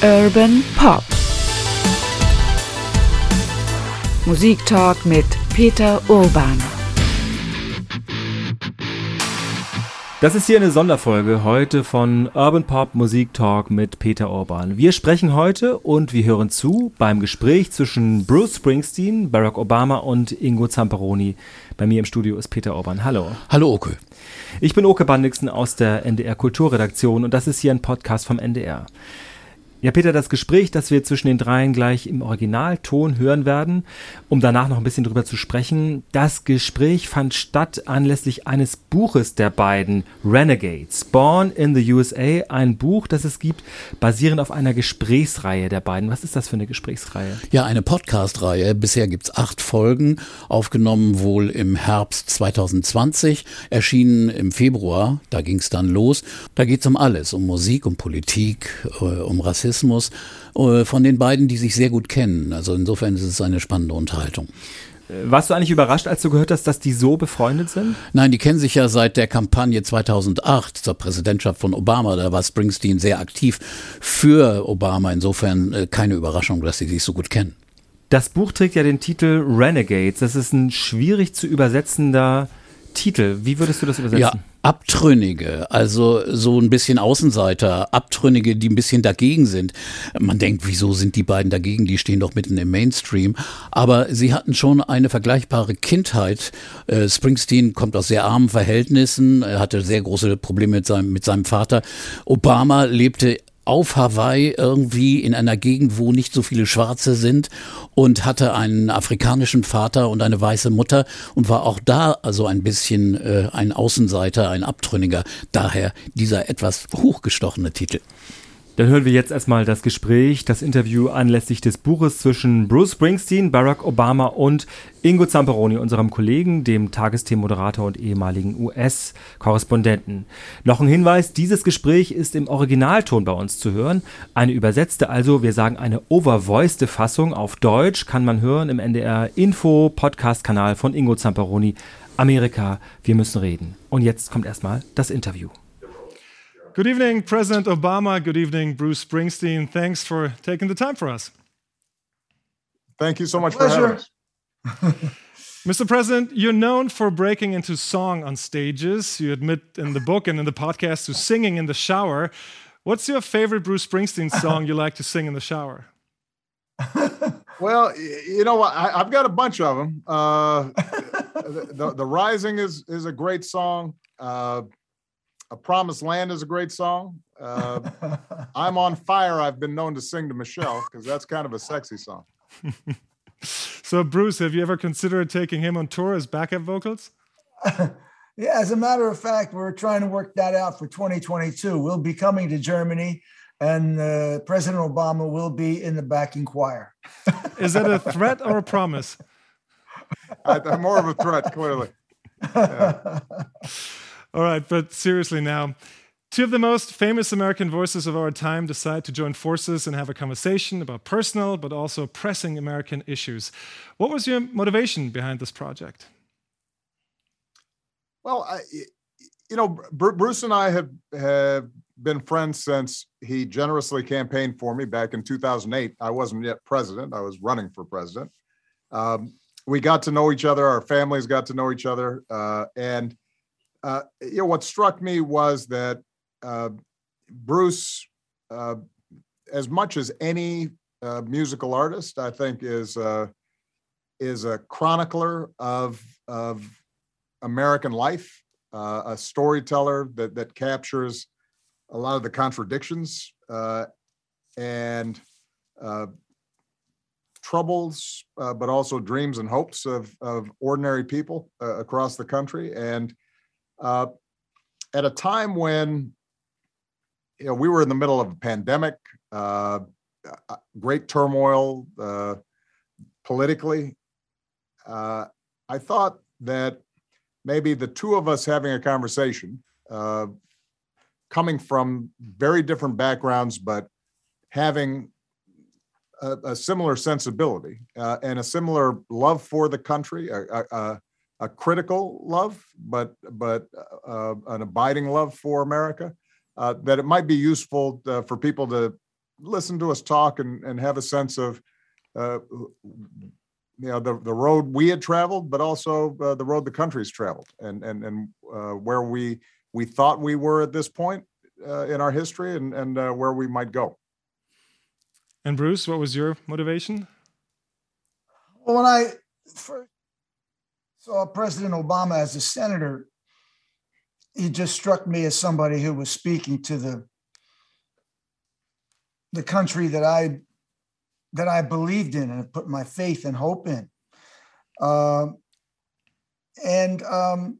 Urban Pop. Musiktalk mit Peter Urban. Das ist hier eine Sonderfolge heute von Urban Pop Musik Talk mit Peter Urban. Wir sprechen heute und wir hören zu beim Gespräch zwischen Bruce Springsteen, Barack Obama und Ingo Zamperoni. Bei mir im Studio ist Peter Urban. Hallo. Hallo Oke. Ich bin Oke Bandixen aus der NDR Kulturredaktion und das ist hier ein Podcast vom NDR. Ja, Peter, das Gespräch, das wir zwischen den dreien gleich im Originalton hören werden, um danach noch ein bisschen drüber zu sprechen, das Gespräch fand statt anlässlich eines Buches der beiden, Renegades, Born in the USA, ein Buch, das es gibt, basierend auf einer Gesprächsreihe der beiden. Was ist das für eine Gesprächsreihe? Ja, eine Podcast-Reihe. Bisher gibt's acht Folgen, aufgenommen wohl im Herbst 2020, erschienen im Februar, da ging's dann los. Da geht's um alles, um Musik, um Politik, äh, um Rassismus Rassismus äh, von den beiden, die sich sehr gut kennen. Also insofern ist es eine spannende Unterhaltung. Äh, warst du eigentlich überrascht, als du gehört hast, dass die so befreundet sind? Nein, die kennen sich ja seit der Kampagne 2008 zur Präsidentschaft von Obama. Da war Springsteen sehr aktiv für Obama. Insofern äh, keine Überraschung, dass sie sich so gut kennen. Das Buch trägt ja den Titel Renegades. Das ist ein schwierig zu übersetzender Titel. Wie würdest du das übersetzen? Ja, Abtrünnige, also so ein bisschen Außenseiter, Abtrünnige, die ein bisschen dagegen sind. Man denkt, wieso sind die beiden dagegen? Die stehen doch mitten im Mainstream. Aber sie hatten schon eine vergleichbare Kindheit. Äh, Springsteen kommt aus sehr armen Verhältnissen, er hatte sehr große Probleme mit seinem, mit seinem Vater. Obama lebte auf Hawaii irgendwie in einer Gegend, wo nicht so viele Schwarze sind und hatte einen afrikanischen Vater und eine weiße Mutter und war auch da also ein bisschen äh, ein Außenseiter, ein Abtrünniger. Daher dieser etwas hochgestochene Titel. Dann hören wir jetzt erstmal das Gespräch, das Interview anlässlich des Buches zwischen Bruce Springsteen, Barack Obama und Ingo Zamperoni, unserem Kollegen, dem Tagesthemenmoderator und ehemaligen US-Korrespondenten. Noch ein Hinweis, dieses Gespräch ist im Originalton bei uns zu hören. Eine übersetzte, also wir sagen eine overvoiced Fassung auf Deutsch kann man hören im NDR Info Podcast Kanal von Ingo Zamperoni. Amerika, wir müssen reden. Und jetzt kommt erstmal das Interview. Good evening, President Obama. Good evening, Bruce Springsteen. Thanks for taking the time for us. Thank you so much for having us. Mr. President, you're known for breaking into song on stages. You admit in the book and in the podcast to singing in the shower. What's your favorite Bruce Springsteen song you like to sing in the shower? well, you know, what? I, have got a bunch of them. Uh, the, the, the, Rising is is a great song. Uh, a Promised Land is a great song. Uh, I'm on Fire. I've been known to sing to Michelle because that's kind of a sexy song. so, Bruce, have you ever considered taking him on tour as backup vocals? yeah, as a matter of fact, we're trying to work that out for 2022. We'll be coming to Germany, and uh, President Obama will be in the backing choir. is that a threat or a promise? I, I'm more of a threat, clearly. Yeah. All right, but seriously now, two of the most famous American voices of our time decide to join forces and have a conversation about personal but also pressing American issues. What was your motivation behind this project? Well, I, you know, Bruce and I have have been friends since he generously campaigned for me back in 2008. I wasn't yet president; I was running for president. Um, we got to know each other. Our families got to know each other, uh, and uh, you know, what struck me was that uh, Bruce, uh, as much as any uh, musical artist, I think is uh, is a chronicler of of American life, uh, a storyteller that that captures a lot of the contradictions and troubles, but also dreams and hopes of of ordinary people across the country. And uh, at a time when you know we were in the middle of a pandemic, uh, uh great turmoil uh, politically. Uh, I thought that maybe the two of us having a conversation, uh, coming from very different backgrounds, but having a, a similar sensibility and a similar love for the country, a critical love, but but uh, an abiding love for America. Uh, that it might be useful uh, for people to listen to us talk and, and have a sense of, uh, you know, the, the road we had traveled, but also uh, the road the country's traveled and, and, and uh, where we, we thought we were at this point uh, in our history and, and uh, where we might go. And Bruce, what was your motivation? Well, when I first saw President Obama as a senator, he just struck me as somebody who was speaking to the the country that I that I believed in and put my faith and hope in. Uh, and um,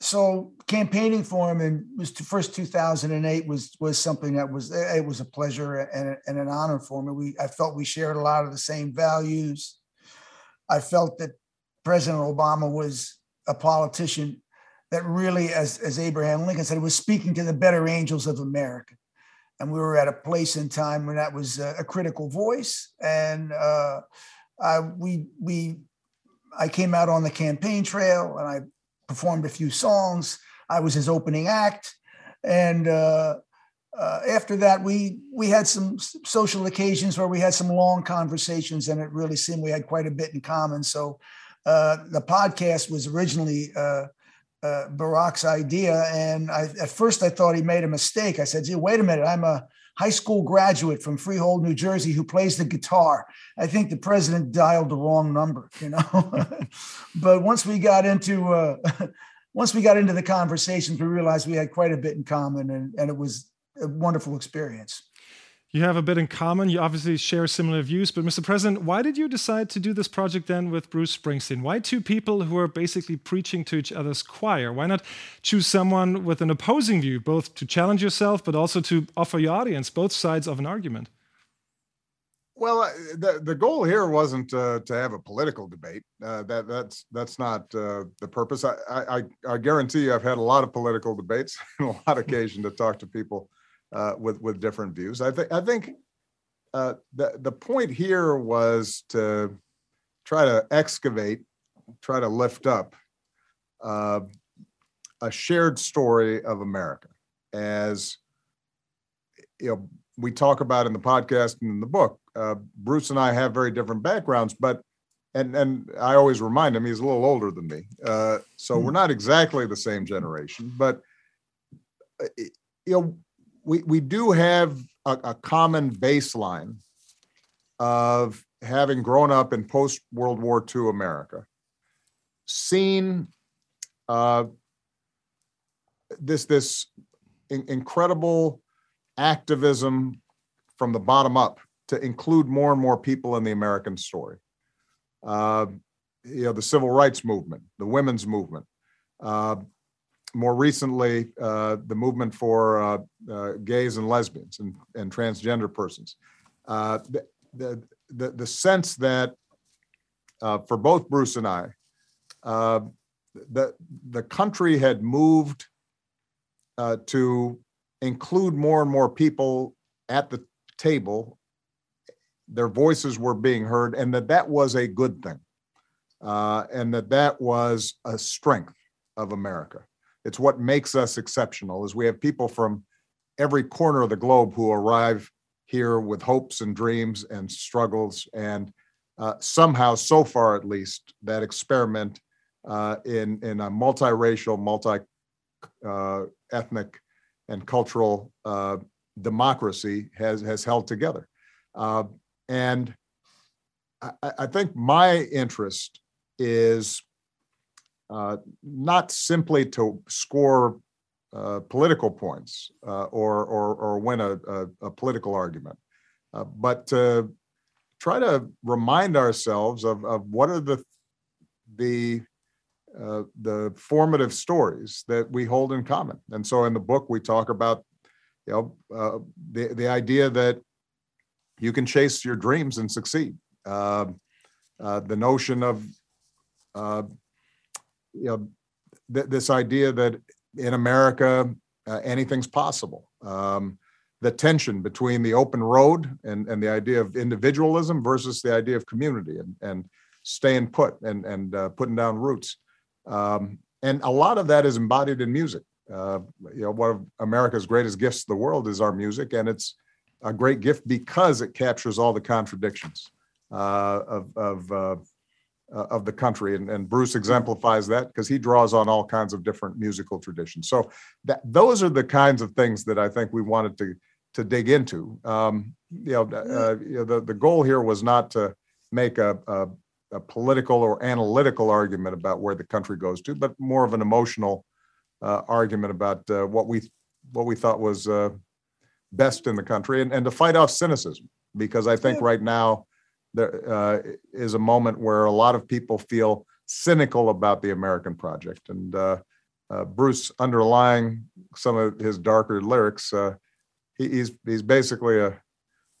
so campaigning for him in was first 2008 was was something that was it was a pleasure and, and an honor for me. We I felt we shared a lot of the same values. I felt that President Obama was a politician that really, as, as Abraham Lincoln said, was speaking to the better angels of America and we were at a place in time when that was a, a critical voice. And uh, I, we we I came out on the campaign trail and I performed a few songs. I was his opening act, and uh, uh, after that, we we had some social occasions where we had some long conversations, and it really seemed we had quite a bit in common. So uh, the podcast was originally uh, uh, Barack's idea. And I, at first, I thought he made a mistake. I said, wait a minute, I'm a high school graduate from Freehold, New Jersey, who plays the guitar. I think the president dialed the wrong number, you know. but once we got into uh, once we got into the conversations, we realized we had quite a bit in common, and, and it was a wonderful experience you have a bit in common. You obviously share similar views. But, Mr. President, why did you decide to do this project then with Bruce Springsteen? Why two people who are basically preaching to each other's choir? Why not choose someone with an opposing view, both to challenge yourself, but also to offer your audience both sides of an argument? Well, the the goal here wasn't uh, to have a political debate. Uh, that that's that's not uh, the purpose. I, I I guarantee you, I've had a lot of political debates and a lot of occasion to talk to people uh, with with different views. I think I think uh, the the point here was to try to excavate, try to lift up uh, a shared story of America, as you know we talk about in the podcast and in the book. Uh, Bruce and I have very different backgrounds, but and and I always remind him he's a little older than me, uh, so we're not exactly the same generation, but uh, you know we, we do have a, a common baseline of having grown up in post World War II America, seen uh, this this in- incredible activism from the bottom up to include more and more people in the American story. Uh, you know, the civil rights movement, the women's movement, uh, more recently, uh, the movement for uh, uh, gays and lesbians and, and transgender persons. Uh, the, the, the, the, sense that uh, for both Bruce and I, uh, the, the country had moved to include more and more people at the table. Their voices were being heard, and that that was a good thing, and that that was a strength of America. It's what makes us exceptional is we have people from every corner of the globe who arrive here with hopes and dreams and struggles and uh, somehow so far at least that experiment uh, in in a multiracial multi uh, ethnic and cultural uh, democracy has has held together. Uh, and I, I think my interest is uh, not simply to score uh, political points uh, or, or, or win a, a, a political argument, uh, but to try to remind ourselves of, of what are the the uh, the formative stories that we hold in common. And so in the book we talk about you know the the idea that you can chase your dreams and succeed. The notion of you know, th- this idea that in America uh, anything's possible. Um, the tension between the open road and, and the idea of individualism versus the idea of community and, and staying put and, and uh, putting down roots. Um, and a lot of that is embodied in music. Uh, you know, one of America's greatest gifts to the world is our music, and it's a great gift because it captures all the contradictions uh, of of uh, of the country, and, and Bruce exemplifies that because he draws on all kinds of different musical traditions. So that those are the kinds of things that I think we wanted to to dig into. Um, you know, uh, you know, the the goal here was not to make a, a, a political or analytical argument about where the country goes to, but more of an emotional uh, argument about uh, what we what we thought was uh, best in the country, and, and to fight off cynicism because I think right now there uh, is a moment where a lot of people feel cynical about the American project. And uh, uh, Bruce, underlying some of his darker lyrics, uh, he, he's he's basically a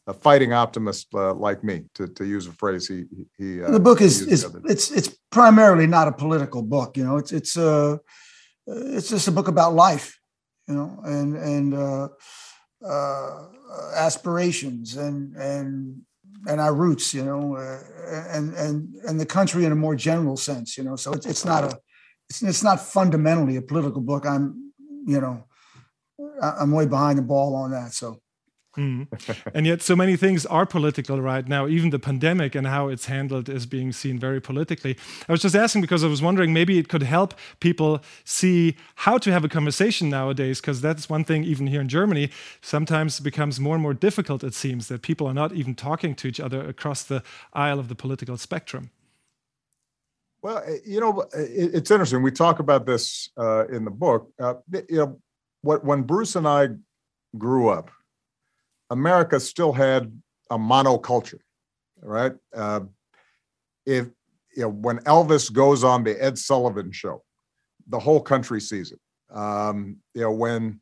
a fighting optimist uh, like me, to, to use a phrase he he. Uh, the book is is it's it's primarily not a political book. You know, it's it's uh it's just a book about life. You know, and and uh, uh, aspirations and and and our roots, you know, uh, and and and the country in a more general sense, you know. So it's it's not a it's it's not fundamentally a political book. I'm, you know, I'm way behind the ball on that. So Mm. and yet, so many things are political right now. Even the pandemic and how it's handled is being seen very politically. I was just asking because I was wondering maybe it could help people see how to have a conversation nowadays, because that's one thing, even here in Germany, sometimes becomes more and more difficult, it seems, that people are not even talking to each other across the aisle of the political spectrum. Well, eh, you know, it's interesting. We talk about this uh, in the book. Uh, you know, what when Bruce and I grew up, America still had a monoculture, right? Uh, if you know when Elvis goes on the Ed Sullivan show, the whole country sees it. Um, you know when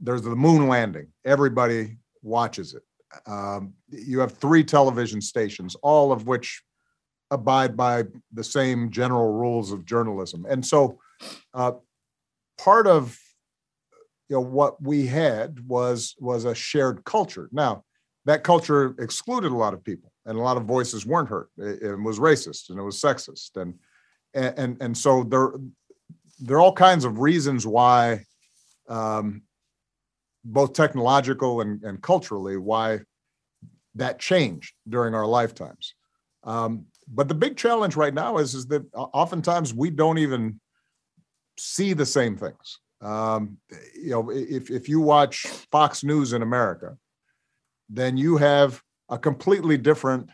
there's the moon landing, everybody watches it. Um, you have three television stations, all of which abide by the same general rules of journalism, and so uh, part of you know what we had was was a shared culture. Now that culture excluded a lot of people and a lot of voices weren't heard. It, it was racist and it was sexist and and and so there there are all kinds of reasons why um, both technological and, and culturally why that changed during our lifetimes. Um, but the big challenge right now is is that oftentimes we don't even see the same things um, you know, if if you watch Fox News in America, then you have a completely different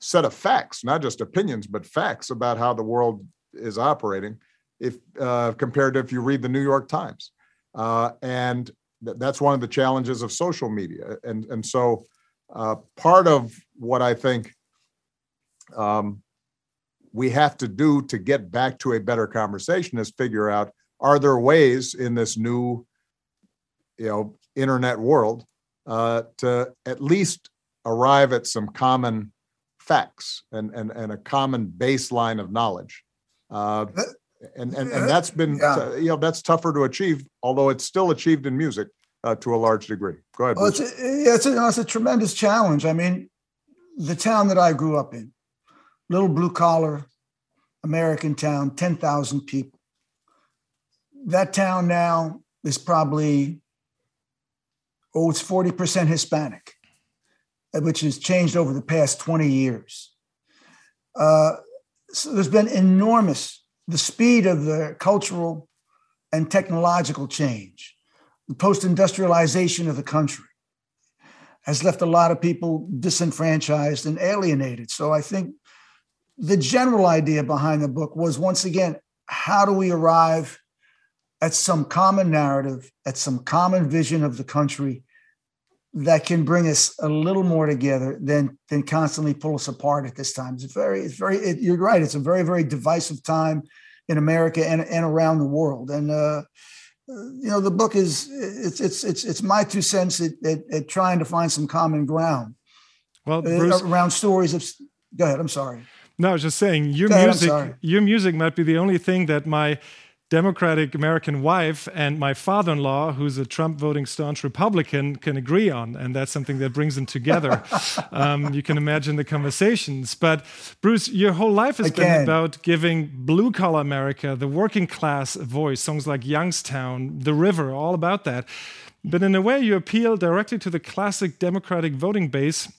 set of facts, not just opinions, but facts about how the world is operating. If uh, compared to if you read the New York Times, uh, and th- that's one of the challenges of social media, and and so uh, part of what I think um, we have to do to get back to a better conversation is figure out are there ways in this new you know internet world uh, to at least arrive at some common facts and and, and a common baseline of knowledge? Uh, and, and and that's been yeah. you know that's tougher to achieve although it's still achieved in music uh, to a large degree. Go ahead well, it's, a, it's, a, it's a tremendous challenge. I mean the town that i grew up in little blue collar american town 10,000 people that town now is probably oh it's 40% hispanic which has changed over the past 20 years. Uh, so there's been enormous the speed of the cultural and technological change the post-industrialization of the country has left a lot of people disenfranchised and alienated. So i think the general idea behind the book was once again how do we arrive at some common narrative, at some common vision of the country that can bring us a little more together than than constantly pull us apart at this time. It's very, it's very. It, you're right. It's a very, very divisive time in America and and around the world. And uh, you know, the book is it's it's it's it's my two cents at, at, at trying to find some common ground. Well, uh, Bruce, around stories of. Go ahead. I'm sorry. No, I was just saying your music. Your music might be the only thing that my Democratic American wife and my father in law, who's a Trump voting staunch Republican, can agree on. And that's something that brings them together. um, you can imagine the conversations. But Bruce, your whole life has been about giving blue collar America, the working class, a voice. Songs like Youngstown, The River, all about that. But in a way, you appeal directly to the classic Democratic voting base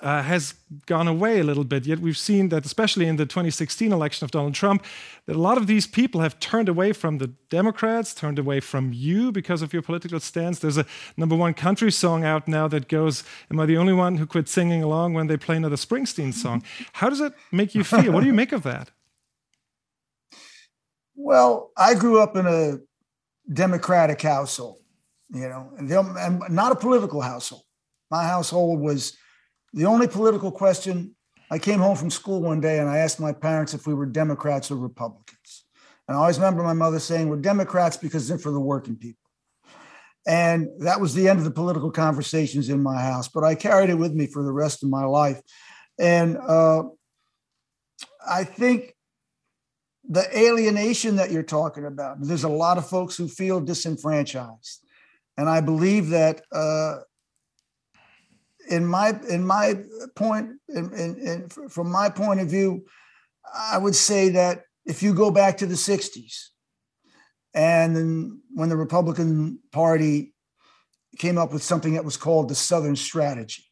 uh, has gone away a little bit. Yet we've seen that, especially in the 2016 election of Donald Trump, that a lot of these people have turned away from the Democrats, turned away from you because of your political stance. There's a number one country song out now that goes, Am I the only one who quit singing along when they play another Springsteen song? How does it make you feel? What do you make of that? Well, I grew up in a Democratic household, you know, and not a political household. My household was the only political question I came home from school one day and I asked my parents if we were Democrats or Republicans. And I always remember my mother saying, We're Democrats because they're for the working people. And that was the end of the political conversations in my house. But I carried it with me for the rest of my life. And uh, I think the alienation that you're talking about, there's a lot of folks who feel disenfranchised. And I believe that uh, in my in my point in, in, in, from my point of view i would say that if you go back to the 60s and then when the republican party came up with something that was called the southern strategy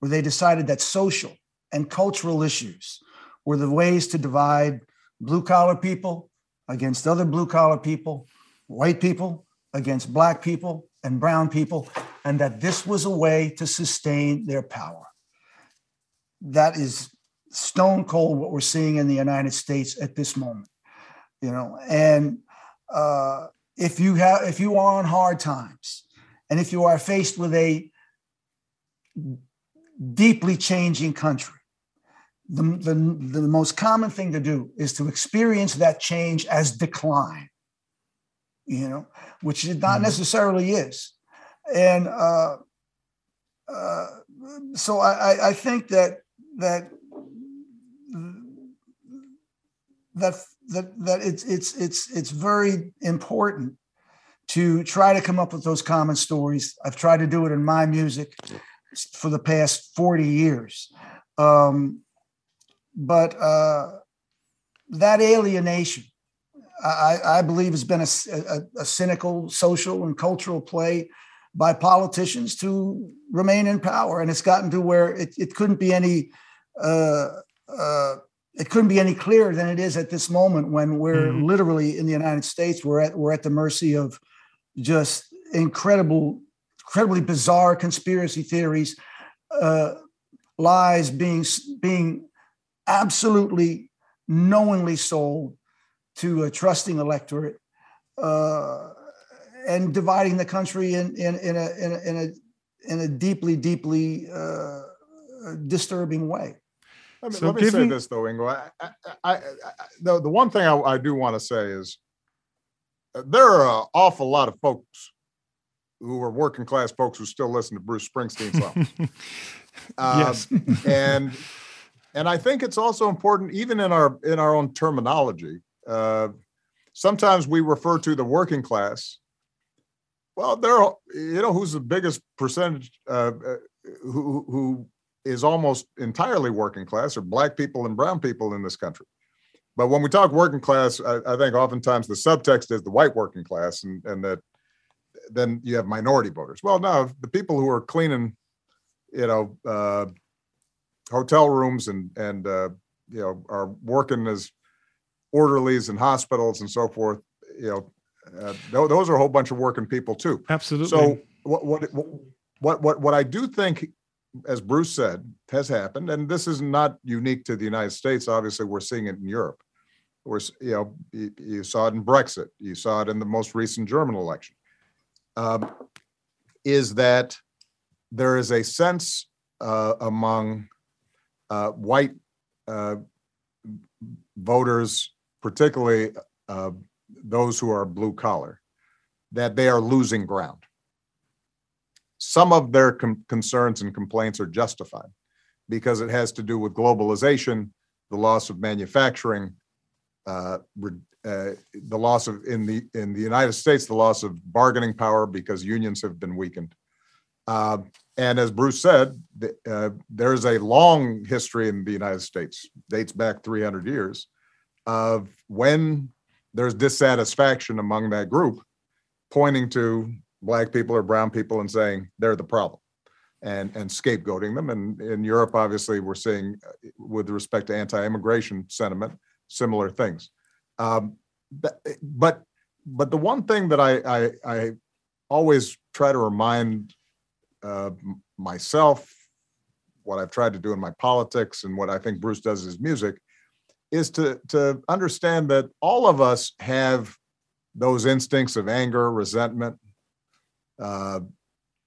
where they decided that social and cultural issues were the ways to divide blue collar people against other blue collar people white people against black people and brown people and that this was a way to sustain their power. That is stone cold what we're seeing in the United States at this moment. You know, and uh, if you have if you are on hard times, and if you are faced with a deeply changing country, the, the, the most common thing to do is to experience that change as decline, you know, which it not mm-hmm. necessarily is and uh, uh, so I, I think that that that that that it's it's it's it's very important to try to come up with those common stories. I've tried to do it in my music for the past 40 years. Um, but uh, that alienation, I, I, believe, has been a, a, a, cynical social and cultural play by politicians to remain in power. And it's gotten to where it, it couldn't be any uh, uh, it couldn't be any clearer than it is at this moment when we're mm-hmm. literally in the United States, we're at we're at the mercy of just incredible, incredibly bizarre conspiracy theories, uh, lies being being absolutely knowingly sold to a trusting electorate. Uh, and dividing the country in in in a in a in a, in a deeply deeply uh, disturbing way. Let me, so let me say this though, Ingo. I, I, I, the, the one thing I, I do want to say is uh, there are an awful lot of folks who are working class folks who still listen to Bruce Springsteen songs. uh, yes. and and I think it's also important, even in our in our own terminology. Uh, sometimes we refer to the working class well, there, you know, who's the biggest percentage uh, uh, who who is almost entirely working class are black people and brown people in this country. But when we talk working class, I, I think oftentimes the subtext is the white working class, and and that then you have minority voters. Well, no, the people who are cleaning, you know, uh, hotel rooms and and uh, you know are working as orderlies in hospitals and so forth. You know, uh, those are a whole bunch of working people too. Absolutely. So what what what what what I do think, as Bruce said, has happened, and this is not unique to the United States. Obviously, we're seeing it in Europe. We're you know you, you saw it in Brexit. You saw it in the most recent German election. Um, is that there is a sense uh, among uh, white uh, voters, particularly uh, those who are blue collar, that they are losing ground. Some of their com- concerns and complaints are justified because it has to do with globalization, the loss of manufacturing, uh, re- uh, the loss of in the in the United States, the loss of bargaining power because unions have been weakened. Uh, and as Bruce said, the, uh, there's a long history in the United States, dates back 300 years, of when there's dissatisfaction among that group, pointing to black people or brown people and saying they're the problem and and scapegoating them. And in Europe, obviously, we're seeing, uh, with respect to anti-immigration sentiment, similar things. Um, but but the one thing that I I, I always try to remind uh, myself, what I've tried to do in my politics, and what I think Bruce does in his music, is to to understand that all of us have those instincts of anger, resentment, uh,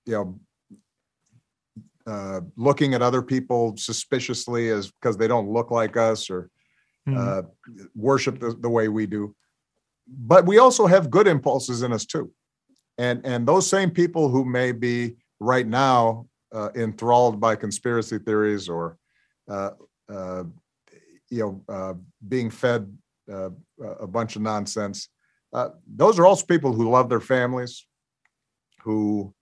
you know, uh, looking at other people suspiciously as because they don't look like us or mm. uh, worship the, the way we do. But we also have good impulses in us too, and and those same people who may be right now uh, enthralled by conspiracy theories or uh, uh, you know being fed a bunch of nonsense. those are also people who love their families, who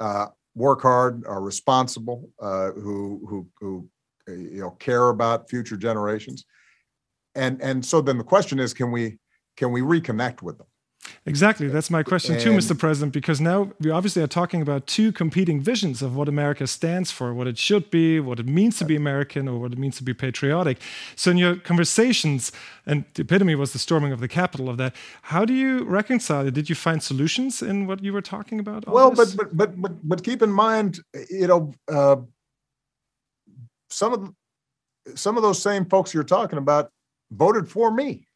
uh, work hard, are responsible, uh, who who who uh, you know care about future generations, and and so then the question is, can we can we reconnect with them? Exactly. That's my question too, Mr. President, because now we obviously are talking about two competing visions of what America stands for, what it should be, what it means to be American, or what it means to be patriotic. So, in your conversations, and the epitome was the storming of the Capitol of that, how do you reconcile it? Did you find solutions in what you were talking about? Well, but, but, but, but, but keep in mind, you know, uh, some of some of those same folks you're talking about voted for me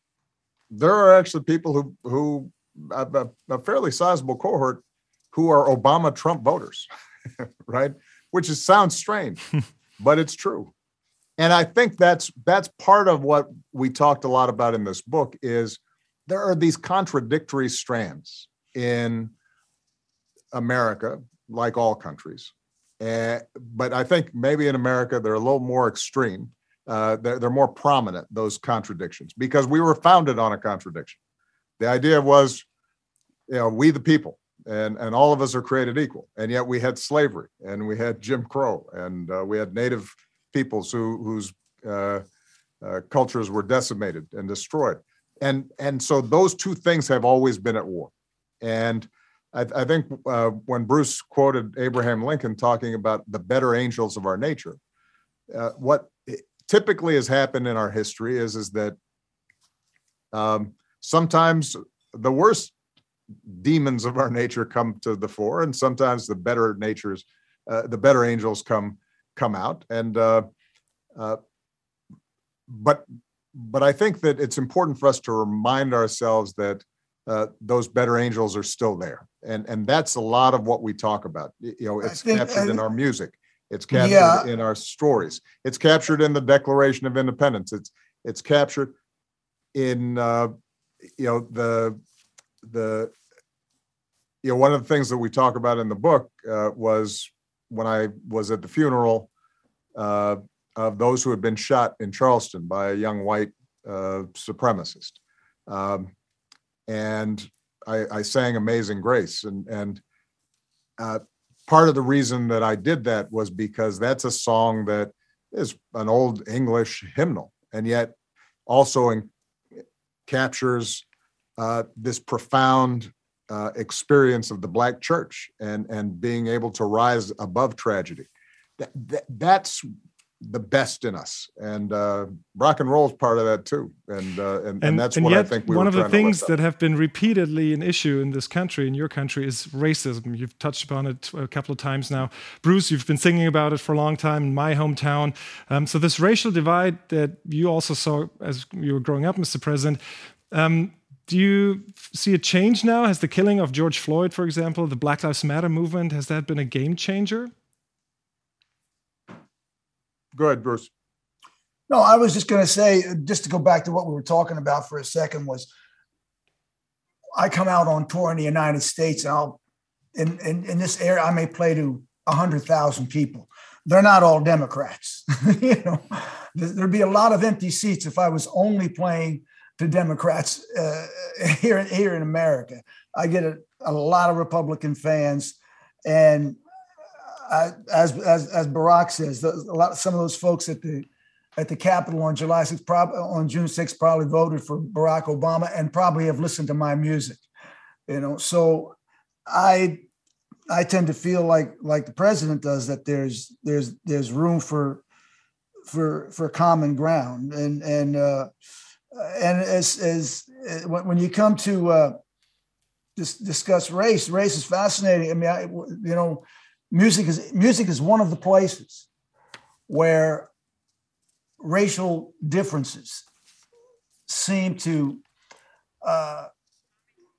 there are actually people who who a, a fairly sizable cohort who are Obama Trump voters, right? Which is sounds strange, but it's true. And I think that's that's part of what we talked a lot about in this book is there are these contradictory strands in America, like all countries. Uh, but I think maybe in America they're a little more extreme uh, they're, they're more prominent, those contradictions, because we were founded on a contradiction. The idea was, you know, we the people, and, and all of us are created equal. And yet we had slavery, and we had Jim Crow, and uh, we had native peoples who, whose uh, uh, cultures were decimated and destroyed. And, and so those two things have always been at war. And I, I think uh, when Bruce quoted Abraham Lincoln talking about the better angels of our nature, uh, what typically has happened in our history is is that um, sometimes the worst demons of our nature come to the fore, and sometimes the better natures, uh, the better angels come come out. And uh, uh, but but I think that it's important for us to remind ourselves that uh, those better angels are still there, and and that's a lot of what we talk about. You know, it's think, captured in our music. It's captured yeah. in our stories. It's captured in the Declaration of Independence. It's it's captured in uh, you know the the you know one of the things that we talk about in the book uh, was when I was at the funeral uh, of those who had been shot in Charleston by a young white uh, supremacist, um, and I, I, sang "Amazing Grace," and and uh, part of the reason that I did that was because that's a song that is an old English hymnal, and yet also in, captures uh, this profound uh, experience of the Black church and and being able to rise above tragedy. That, that that's the best in us, and uh, rock and roll is part of that too. And uh, and, and, and, that's and what yet, I think we one of the things that have been repeatedly an issue in this country, in your country, is racism. You've touched upon it a couple of times now, Bruce. You've been singing about it for a long time in my hometown. Um, so this racial divide that you also saw as you were growing up, Mr. President. Um, do you see a change now? Has the killing of George Floyd, for example, the Black Lives Matter movement, has that been a game changer? Go ahead, Bruce. No, I was just going to say, just to go back to what we were talking about for a second, was I come out on tour in the United States, and I'll in in, in this area I may play to hundred thousand people. They're not all Democrats. you know, there'd be a lot of empty seats if I was only playing to Democrats uh, here here in America. I get a, a lot of Republican fans, and I, as as as Barack says, a lot some of those folks at the at the Capitol on July 6th, probably on June 6th, probably voted for Barack Obama and probably have listened to my music. You know, so I I tend to feel like like the president does that there's there's there's room for for for common ground and and uh, and as as when you come to uh, dis- discuss race, race is fascinating. I mean, I, you know, music is music is one of the places where racial differences seem to uh,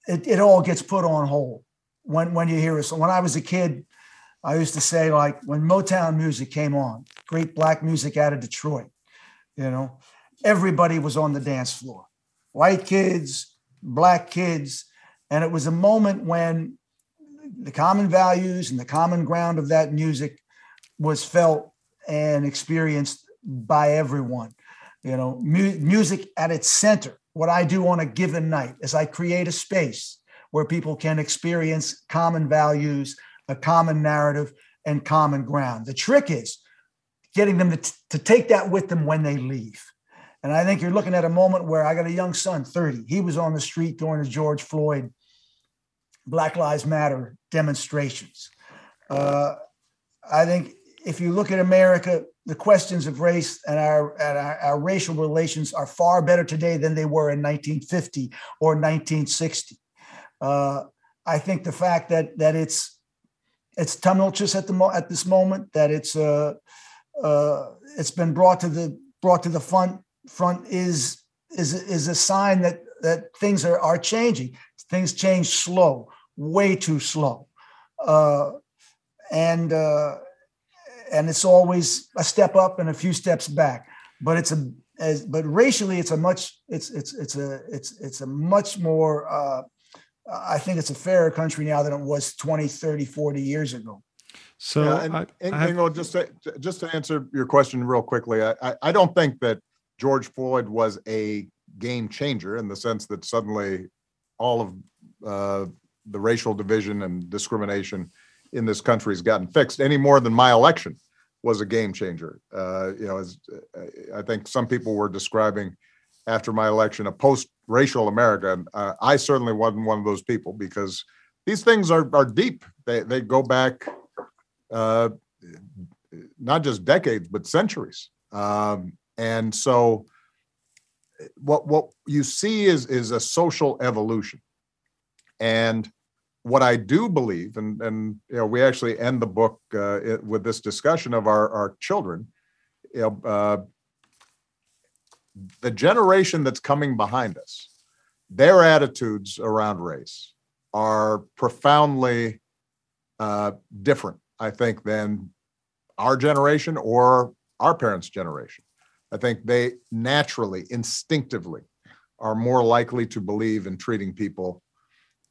it, it all gets put on hold when when you hear it. So when I was a kid, I used to say like when Motown music came on, great black music out of Detroit, you know, everybody was on the dance floor, white kids, black kids, and it was a moment when the common values and the common ground of that music was felt and experienced by everyone. You know, mu- music at its center. What I do on a given night is I create a space where people can experience common values, a common narrative, and common ground. The trick is getting them to, t- to take that with them when they leave. And I think you're looking at a moment where I got a young son, 30. He was on the street during the George Floyd Black Lives Matter demonstrations. Uh, I think if you look at America, the questions of race and our, and our, our, racial relations are far better today than they were in 1950 or 1960. Uh, I think the fact that that it's it's tumultuous at the mo- at this moment, that it's uh, uh, it's been brought to the brought to the front front is is is a sign that that things are are changing. Things change slow, way too slow, uh, and uh, and it's always a step up and a few steps back. But it's a as but racially, it's a much it's it's it's a it's it's a much more. Uh, I think it's a fairer country now than it was 20, 30, 40 years ago. So, yeah, and, I, and, I have, just to, just to answer your question real quickly, I, I don't think that George Floyd was a game changer in the sense that suddenly all of uh, the racial division and discrimination in this country has gotten fixed any more than my election was a game changer. Uh, you know, as I think some people were describing after my election a post-racial America. Uh, I certainly wasn't one of those people because these things are are deep. They they go back uh, not just decades but centuries. Um, and so, what what you see is is a social evolution, and what I do believe, and and you know, we actually end the book uh, with this discussion of our our children. You know, uh, the generation that's coming behind us, their attitudes around race are profoundly uh, different, I think, than our generation or our parents' generation. I think they naturally, instinctively, are more likely to believe in treating people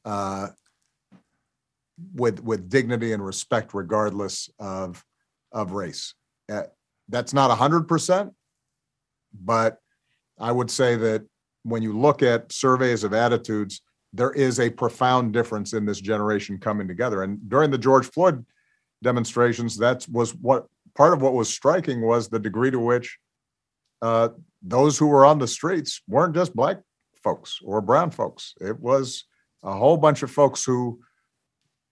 uh, with with dignity and respect regardless of of race. Uh, that's not hundred percent, but I would say that when you look at surveys of attitudes, there is a profound difference in this generation coming together. And during the George Floyd demonstrations, that was what part of what was striking was the degree to which uh, those who were on the streets weren't just black folks or brown folks. It was a whole bunch of folks who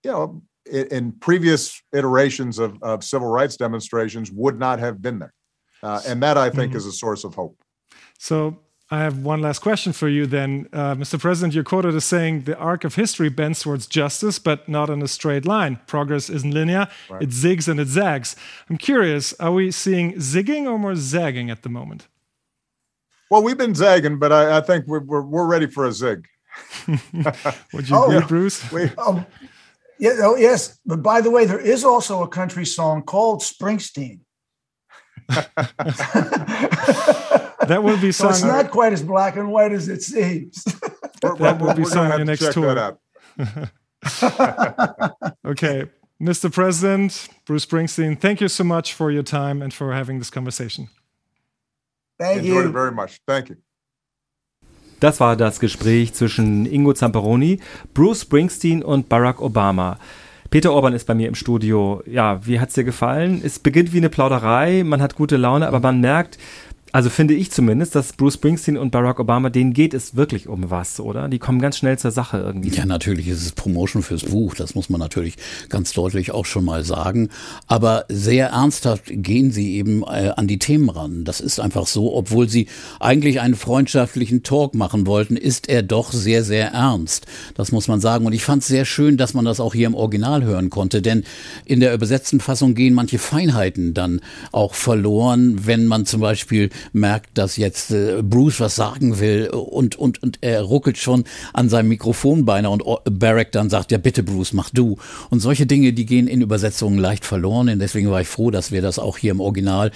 you know, in, in previous iterations of, of civil rights demonstrations would not have been there. Uh, and that I think mm-hmm. is a source of hope. So I have one last question for you then. Uh, Mr. President, you're quoted as saying the arc of history bends towards justice, but not in a straight line. Progress isn't linear, right. it zigs and it zags. I'm curious, are we seeing zigging or more zagging at the moment? Well, we've been zagging, but I, I think we're, we're, we're, ready for a zig. Would you oh, agree, Bruce? We, um, yeah, oh, yes. But by the way, there is also a country song called Springsteen. that will be sung. So it's not quite as black and white as it seems. that will be sung on your next tour. okay. Mr. President, Bruce Springsteen, thank you so much for your time and for having this conversation. Thank Enjoyed you. it very much. Thank you. Das war das Gespräch zwischen Ingo Zamperoni, Bruce Springsteen und Barack Obama. Peter Orban ist bei mir im Studio. Ja, wie hat's dir gefallen? Es beginnt wie eine Plauderei, man hat gute Laune, aber man merkt, also finde ich zumindest, dass Bruce Springsteen und Barack Obama, denen geht es wirklich um was, oder? Die kommen ganz schnell zur Sache irgendwie. Ja, natürlich ist es Promotion fürs Buch, das muss man natürlich ganz deutlich auch schon mal sagen. Aber sehr ernsthaft gehen sie eben äh, an die Themen ran. Das ist einfach so, obwohl sie eigentlich einen freundschaftlichen Talk machen wollten, ist er doch sehr, sehr ernst. Das muss man sagen. Und ich fand es sehr schön, dass man das auch hier im Original hören konnte, denn in der übersetzten Fassung gehen manche Feinheiten dann auch verloren, wenn man zum Beispiel merkt, dass jetzt äh, Bruce was sagen will und, und, und er ruckelt schon an seinem Mikrofon beinahe und Barrack dann sagt, ja bitte Bruce, mach du. Und solche Dinge, die gehen in Übersetzungen leicht verloren. Und deswegen war ich froh, dass wir das auch hier im Original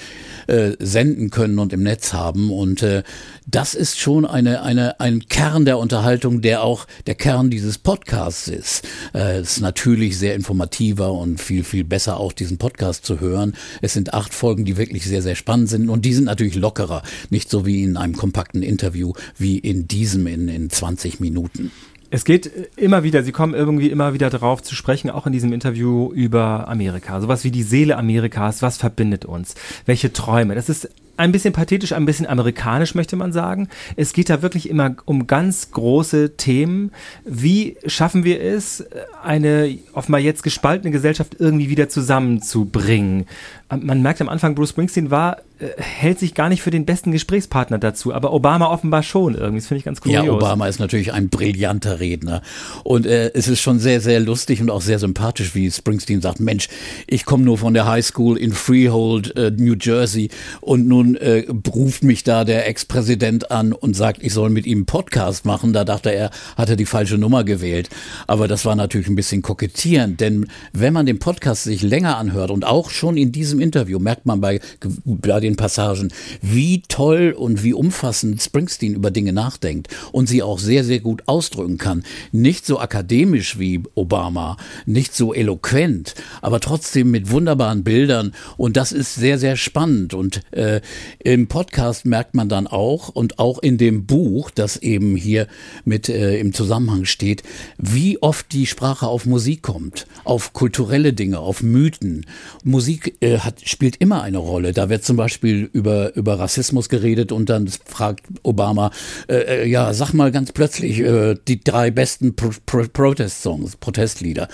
äh, senden können und im Netz haben. Und äh, das ist schon eine, eine, ein Kern der Unterhaltung, der auch der Kern dieses Podcasts ist. Äh, es ist natürlich sehr informativer und viel, viel besser auch diesen Podcast zu hören. Es sind acht Folgen, die wirklich sehr, sehr spannend sind und die sind natürlich lockerer. Nicht so wie in einem kompakten Interview wie in diesem in, in 20 Minuten. Es geht immer wieder, Sie kommen irgendwie immer wieder darauf zu sprechen, auch in diesem Interview über Amerika. Sowas wie die Seele Amerikas, was verbindet uns? Welche Träume? Das ist ein bisschen pathetisch, ein bisschen amerikanisch, möchte man sagen. Es geht da wirklich immer um ganz große Themen. Wie schaffen wir es, eine offenbar jetzt gespaltene Gesellschaft irgendwie wieder zusammenzubringen? Man merkt am Anfang, Bruce Springsteen war, äh, hält sich gar nicht für den besten Gesprächspartner dazu, aber Obama offenbar schon irgendwie. Das finde ich ganz cool. Ja, Obama ist natürlich ein brillanter Redner. Und äh, es ist schon sehr, sehr lustig und auch sehr sympathisch, wie Springsteen sagt, Mensch, ich komme nur von der High School in Freehold, äh, New Jersey und nun nun äh, ruft mich da der Ex-Präsident an und sagt, ich soll mit ihm einen Podcast machen. Da dachte er, hat er die falsche Nummer gewählt. Aber das war natürlich ein bisschen kokettierend, denn wenn man den Podcast sich länger anhört und auch schon in diesem Interview merkt man bei, bei den Passagen, wie toll und wie umfassend Springsteen über Dinge nachdenkt und sie auch sehr, sehr gut ausdrücken kann. Nicht so akademisch wie Obama, nicht so eloquent, aber trotzdem mit wunderbaren Bildern und das ist sehr, sehr spannend und äh, im Podcast merkt man dann auch und auch in dem Buch, das eben hier mit äh, im Zusammenhang steht, wie oft die Sprache auf Musik kommt, auf kulturelle Dinge, auf Mythen. Musik äh, hat, spielt immer eine Rolle. Da wird zum Beispiel über, über Rassismus geredet und dann fragt Obama, äh, äh ja, sag mal ganz plötzlich äh, die drei besten Pro Pro Protest-Songs, Protestlieder.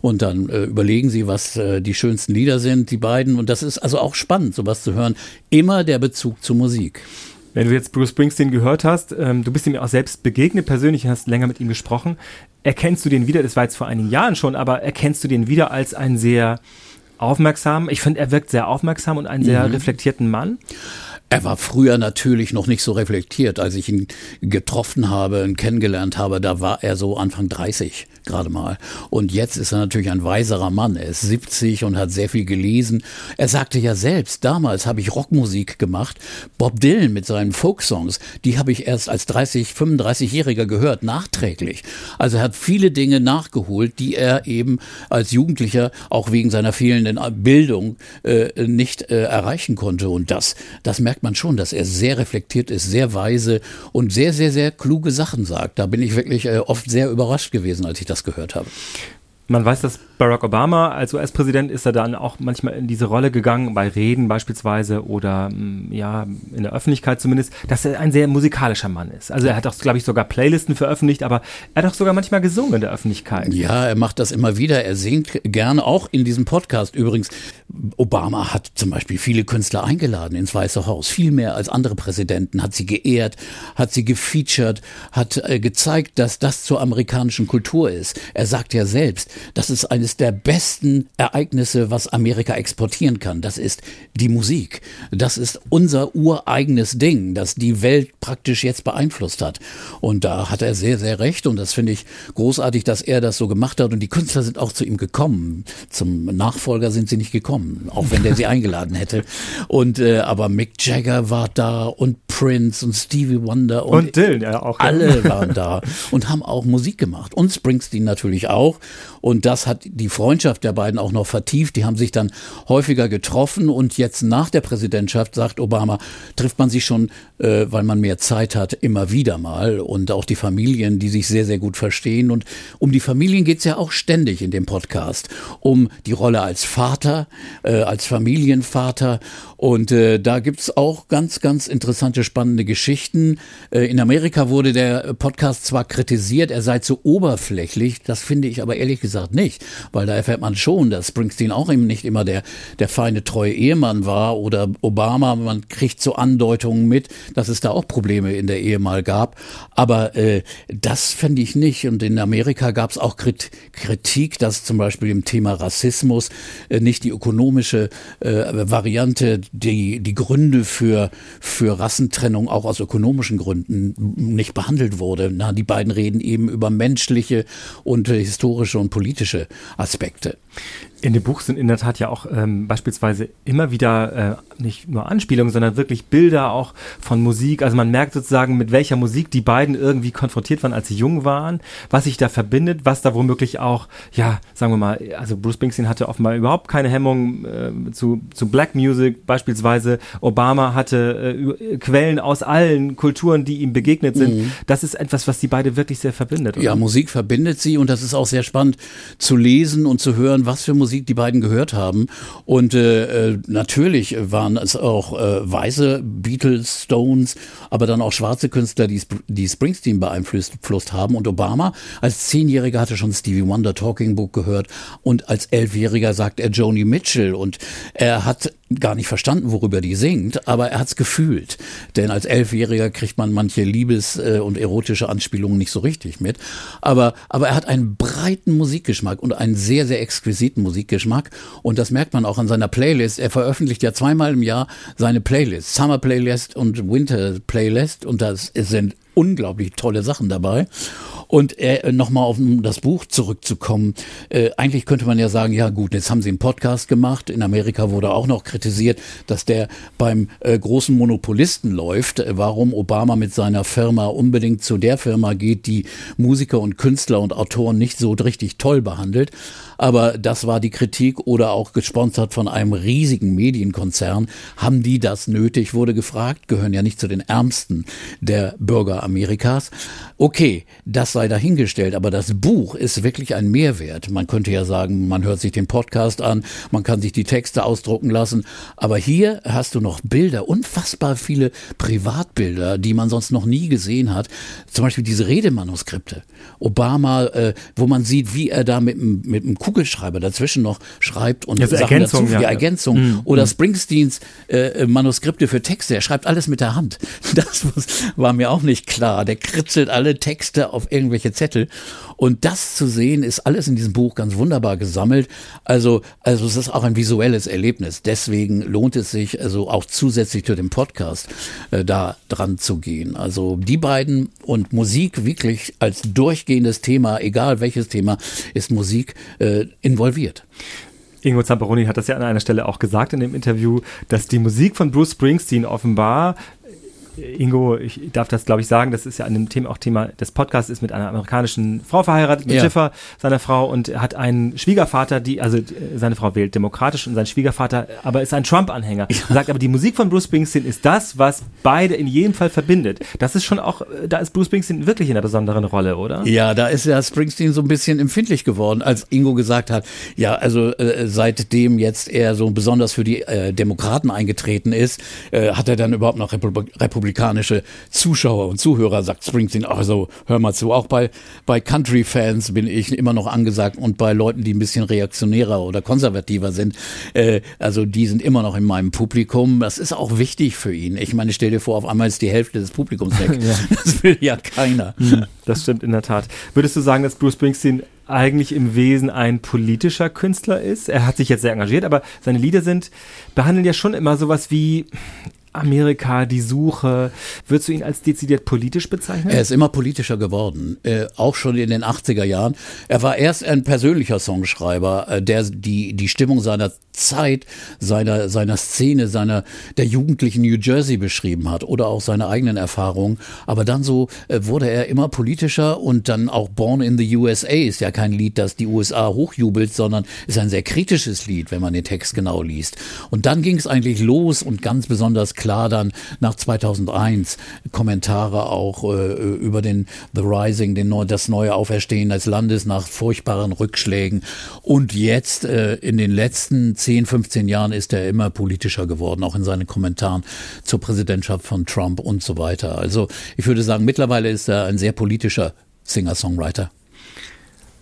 Und dann äh, überlegen sie, was die schönsten Lieder sind, die beiden. Und das ist also auch spannend, sowas zu hören. Immer der Bezug zur Musik. Wenn du jetzt Bruce Springsteen gehört hast, ähm, du bist ihm auch selbst begegnet, persönlich hast länger mit ihm gesprochen. Erkennst du den wieder, das war jetzt vor einigen Jahren schon, aber erkennst du den wieder als einen sehr aufmerksamen, ich finde, er wirkt sehr aufmerksam und einen sehr mhm. reflektierten Mann? Er war früher natürlich noch nicht so reflektiert. Als ich ihn getroffen habe und kennengelernt habe, da war er so Anfang 30 gerade mal. Und jetzt ist er natürlich ein weiserer Mann. Er ist 70 und hat sehr viel gelesen. Er sagte ja selbst, damals habe ich Rockmusik gemacht. Bob Dylan mit seinen Folksongs, die habe ich erst als 30, 35-Jähriger gehört, nachträglich. Also er hat viele Dinge nachgeholt, die er eben als Jugendlicher auch wegen seiner fehlenden Bildung äh, nicht äh, erreichen konnte. Und das, das merkt man schon, dass er sehr reflektiert ist, sehr weise und sehr, sehr, sehr kluge Sachen sagt. Da bin ich wirklich äh, oft sehr überrascht gewesen, als ich das das gehört habe. Man weiß, dass Barack Obama als US-Präsident ist er dann auch manchmal in diese Rolle gegangen, bei Reden beispielsweise oder mm, ja, in der Öffentlichkeit zumindest, dass er ein sehr musikalischer Mann ist. Also er hat auch, glaube ich, sogar Playlisten veröffentlicht, aber er hat auch sogar manchmal gesungen in der Öffentlichkeit. Ja, er macht das immer wieder. Er singt gerne, auch in diesem Podcast übrigens. Obama hat zum Beispiel viele Künstler eingeladen ins Weiße Haus, viel mehr als andere Präsidenten, hat sie geehrt, hat sie gefeatured, hat äh, gezeigt, dass das zur amerikanischen Kultur ist. Er sagt ja selbst, das ist eines der besten Ereignisse, was Amerika exportieren kann. Das ist die Musik. Das ist unser ureigenes Ding, das die Welt praktisch jetzt beeinflusst hat. Und da hat er sehr, sehr recht. Und das finde ich großartig, dass er das so gemacht hat. Und die Künstler sind auch zu ihm gekommen. Zum Nachfolger sind sie nicht gekommen, auch wenn der sie eingeladen hätte. Und äh, aber Mick Jagger war da und Prince und Stevie Wonder und, und Dylan ja auch. Alle waren da und haben auch Musik gemacht und Springsteen natürlich auch. Und das hat die Freundschaft der beiden auch noch vertieft. Die haben sich dann häufiger getroffen und jetzt nach der Präsidentschaft, sagt Obama, trifft man sich schon, äh, weil man mehr Zeit hat, immer wieder mal. Und auch die Familien, die sich sehr, sehr gut verstehen. Und um die Familien geht's ja auch ständig in dem Podcast. Um die Rolle als Vater, äh, als Familienvater. Und äh, da gibt's auch ganz, ganz interessante, spannende Geschichten. Äh, in Amerika wurde der Podcast zwar kritisiert, er sei zu oberflächlich. Das finde ich aber ehrlich gesagt nicht, weil da erfährt man schon, dass Springsteen auch eben nicht immer der, der feine, treue Ehemann war oder Obama. Man kriegt so Andeutungen mit, dass es da auch Probleme in der Ehe mal gab. Aber äh, das fände ich nicht. Und in Amerika gab es auch Kritik, dass zum Beispiel im Thema Rassismus äh, nicht die ökonomische äh, Variante, die, die Gründe für, für Rassentrennung auch aus ökonomischen Gründen nicht behandelt wurde. Na, die beiden reden eben über menschliche und äh, historische und politische Aspekte. In dem Buch sind in der Tat ja auch ähm, beispielsweise immer wieder äh, nicht nur Anspielungen, sondern wirklich Bilder auch von Musik. Also man merkt sozusagen, mit welcher Musik die beiden irgendwie konfrontiert waren, als sie jung waren, was sich da verbindet, was da womöglich auch, ja, sagen wir mal, also Bruce Springsteen hatte offenbar überhaupt keine Hemmung äh, zu, zu Black Music beispielsweise. Obama hatte äh, Quellen aus allen Kulturen, die ihm begegnet sind. Mhm. Das ist etwas, was die beide wirklich sehr verbindet. Oder? Ja, Musik verbindet sie und das ist auch sehr spannend zu lesen und zu hören, was für Musik Musik die beiden gehört haben. Und äh, äh, natürlich waren es auch äh, weiße Beatles, Stones, aber dann auch schwarze Künstler, die, die Springsteen beeinflusst haben. Und Obama als Zehnjähriger hatte schon Stevie Wonder Talking Book gehört und als Elfjähriger sagt er Joni Mitchell und er hat gar nicht verstanden, worüber die singt, aber er hat's gefühlt. Denn als Elfjähriger kriegt man manche Liebes- äh, und erotische Anspielungen nicht so richtig mit. Aber, aber er hat einen breiten Musikgeschmack und einen sehr, sehr exquisiten Musikgeschmack. Und das merkt man auch an seiner Playlist. Er veröffentlicht ja zweimal im Jahr seine Playlist. Summer Playlist und Winter Playlist. Und das sind unglaublich tolle Sachen dabei. Und äh, nochmal auf das Buch zurückzukommen, äh, eigentlich könnte man ja sagen, ja gut, jetzt haben sie einen Podcast gemacht. In Amerika wurde auch noch kritisiert, dass der beim äh, großen Monopolisten läuft. Warum Obama mit seiner Firma unbedingt zu der Firma geht, die Musiker und Künstler und Autoren nicht so richtig toll behandelt aber das war die Kritik oder auch gesponsert von einem riesigen Medienkonzern. Haben die das nötig, wurde gefragt, gehören ja nicht zu den ärmsten der Bürger Amerikas. Okay, das sei dahingestellt, aber das Buch ist wirklich ein Mehrwert. Man könnte ja sagen, man hört sich den Podcast an, man kann sich die Texte ausdrucken lassen, aber hier hast du noch Bilder, unfassbar viele Privatbilder, die man sonst noch nie gesehen hat. Zum Beispiel diese Redemanuskripte. Obama, äh, wo man sieht, wie er da mit, mit einem Kugelschreiber dazwischen noch schreibt und ja, so Sachen Ergänzung, dazu, ja. die Ergänzung. Mhm. Oder mhm. Springsteens äh, Manuskripte für Texte, er schreibt alles mit der Hand. Das war mir auch nicht klar. Der kritzelt alle Texte auf irgendwelche Zettel. Und das zu sehen, ist alles in diesem Buch ganz wunderbar gesammelt. Also, also es ist auch ein visuelles Erlebnis. Deswegen lohnt es sich, also auch zusätzlich zu dem Podcast, äh, da dran zu gehen. Also die beiden und Musik wirklich als durchgehendes Thema, egal welches Thema, ist Musik äh, involviert. Ingo Zamperoni hat das ja an einer Stelle auch gesagt in dem Interview, dass die Musik von Bruce Springsteen offenbar Ingo, ich darf das glaube ich sagen, das ist ja an dem Thema auch Thema des Podcasts, ist mit einer amerikanischen Frau verheiratet, mit ja. Schiffer, seiner Frau, und hat einen Schwiegervater, die, also seine Frau wählt demokratisch und sein Schwiegervater aber ist ein Trump-Anhänger. Ja. Sagt aber, die Musik von Bruce Springsteen ist das, was beide in jedem Fall verbindet. Das ist schon auch, da ist Bruce Springsteen wirklich in einer besonderen Rolle, oder? Ja, da ist ja Springsteen so ein bisschen empfindlich geworden, als Ingo gesagt hat, ja, also äh, seitdem jetzt er so besonders für die äh, Demokraten eingetreten ist, äh, hat er dann überhaupt noch Republik republikanische Zuschauer und Zuhörer, sagt Springsteen, also hör mal zu, auch bei, bei Country-Fans bin ich immer noch angesagt und bei Leuten, die ein bisschen reaktionärer oder konservativer sind, äh, also die sind immer noch in meinem Publikum. Das ist auch wichtig für ihn. Ich meine, stell dir vor, auf einmal ist die Hälfte des Publikums weg. ja. Das will ja keiner. Hm, das stimmt in der Tat. Würdest du sagen, dass Bruce Springsteen eigentlich im Wesen ein politischer Künstler ist. Er hat sich jetzt sehr engagiert, aber seine Lieder sind, behandeln ja schon immer sowas wie Amerika, die Suche. Würdest du ihn als dezidiert politisch bezeichnen? Er ist immer politischer geworden, äh, auch schon in den 80er Jahren. Er war erst ein persönlicher Songschreiber, äh, der die, die Stimmung seiner Zeit, seiner, seiner Szene, seiner, der jugendlichen New Jersey beschrieben hat oder auch seine eigenen Erfahrungen. Aber dann so äh, wurde er immer politischer und dann auch Born in the USA ist ja kein Lied, das die USA hochjubelt, sondern ist ein sehr kritisches Lied, wenn man den Text genau liest. Und dann ging es eigentlich los und ganz besonders klar dann nach 2001 Kommentare auch äh, über den The Rising, den, das neue Auferstehen des Landes nach furchtbaren Rückschlägen. Und jetzt äh, in den letzten 10, 15 Jahren ist er immer politischer geworden, auch in seinen Kommentaren zur Präsidentschaft von Trump und so weiter. Also ich würde sagen, mittlerweile ist er ein sehr politischer Singer-Songwriter.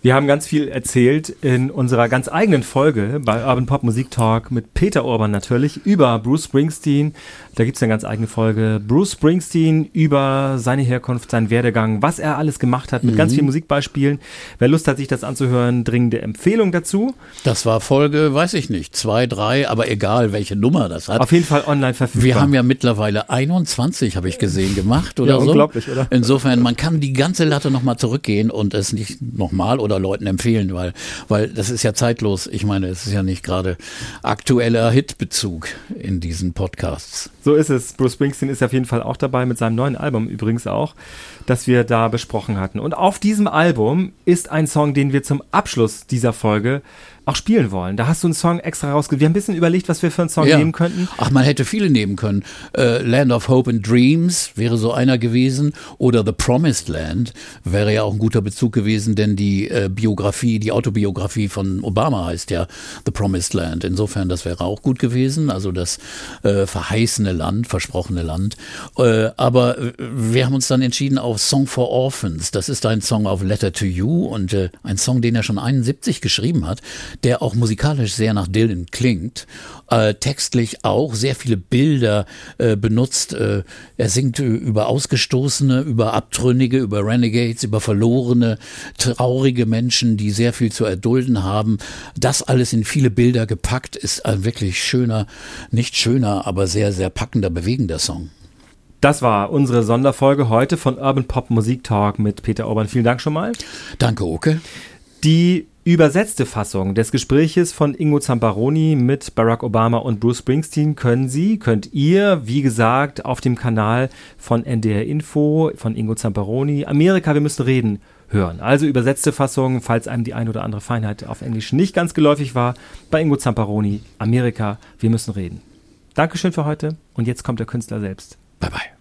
Wir haben ganz viel erzählt in unserer ganz eigenen Folge bei Urban Pop Musik Talk mit Peter Urban natürlich über Bruce Springsteen. Da gibt es eine ganz eigene Folge. Bruce Springsteen über seine Herkunft, seinen Werdegang, was er alles gemacht hat, mit mhm. ganz vielen Musikbeispielen. Wer Lust hat, sich das anzuhören, dringende Empfehlung dazu. Das war Folge, weiß ich nicht, zwei, drei, aber egal, welche Nummer das hat. Auf jeden Fall online verfügbar. Wir haben ja mittlerweile 21, habe ich gesehen, gemacht oder ja, so. Unglaublich, oder? Insofern, man kann die ganze Latte nochmal zurückgehen und es nicht nochmal oder Leuten empfehlen, weil, weil das ist ja zeitlos. Ich meine, es ist ja nicht gerade aktueller Hitbezug in diesen Podcasts. So ist es. Bruce Springsteen ist auf jeden Fall auch dabei mit seinem neuen Album übrigens auch, das wir da besprochen hatten. Und auf diesem Album ist ein Song, den wir zum Abschluss dieser Folge auch spielen wollen. Da hast du einen Song extra rausgewählt. Wir haben ein bisschen überlegt, was wir für einen Song ja. nehmen könnten. Ach, man hätte viele nehmen können. Äh, Land of Hope and Dreams wäre so einer gewesen. Oder The Promised Land wäre ja auch ein guter Bezug gewesen, denn die äh, Biografie, die Autobiografie von Obama heißt ja The Promised Land. Insofern, das wäre auch gut gewesen. Also das äh, verheißene Land, versprochene Land. Äh, aber wir haben uns dann entschieden auf Song for Orphans. Das ist ein Song auf Letter to You und äh, ein Song, den er schon 71 geschrieben hat der auch musikalisch sehr nach Dylan klingt, äh, textlich auch sehr viele Bilder äh, benutzt. Äh, er singt über Ausgestoßene, über Abtrünnige, über Renegades, über verlorene, traurige Menschen, die sehr viel zu erdulden haben. Das alles in viele Bilder gepackt ist ein wirklich schöner, nicht schöner, aber sehr, sehr packender, bewegender Song. Das war unsere Sonderfolge heute von Urban Pop Musik Talk mit Peter Orban. Vielen Dank schon mal. Danke, Oke. Die übersetzte Fassung des Gespräches von Ingo Zamparoni mit Barack Obama und Bruce Springsteen können Sie, könnt ihr, wie gesagt, auf dem Kanal von NDR Info, von Ingo Zamparoni, Amerika, wir müssen reden, hören. Also übersetzte Fassung, falls einem die ein oder andere Feinheit auf Englisch nicht ganz geläufig war, bei Ingo Zamparoni, Amerika, wir müssen reden. Dankeschön für heute und jetzt kommt der Künstler selbst. Bye bye.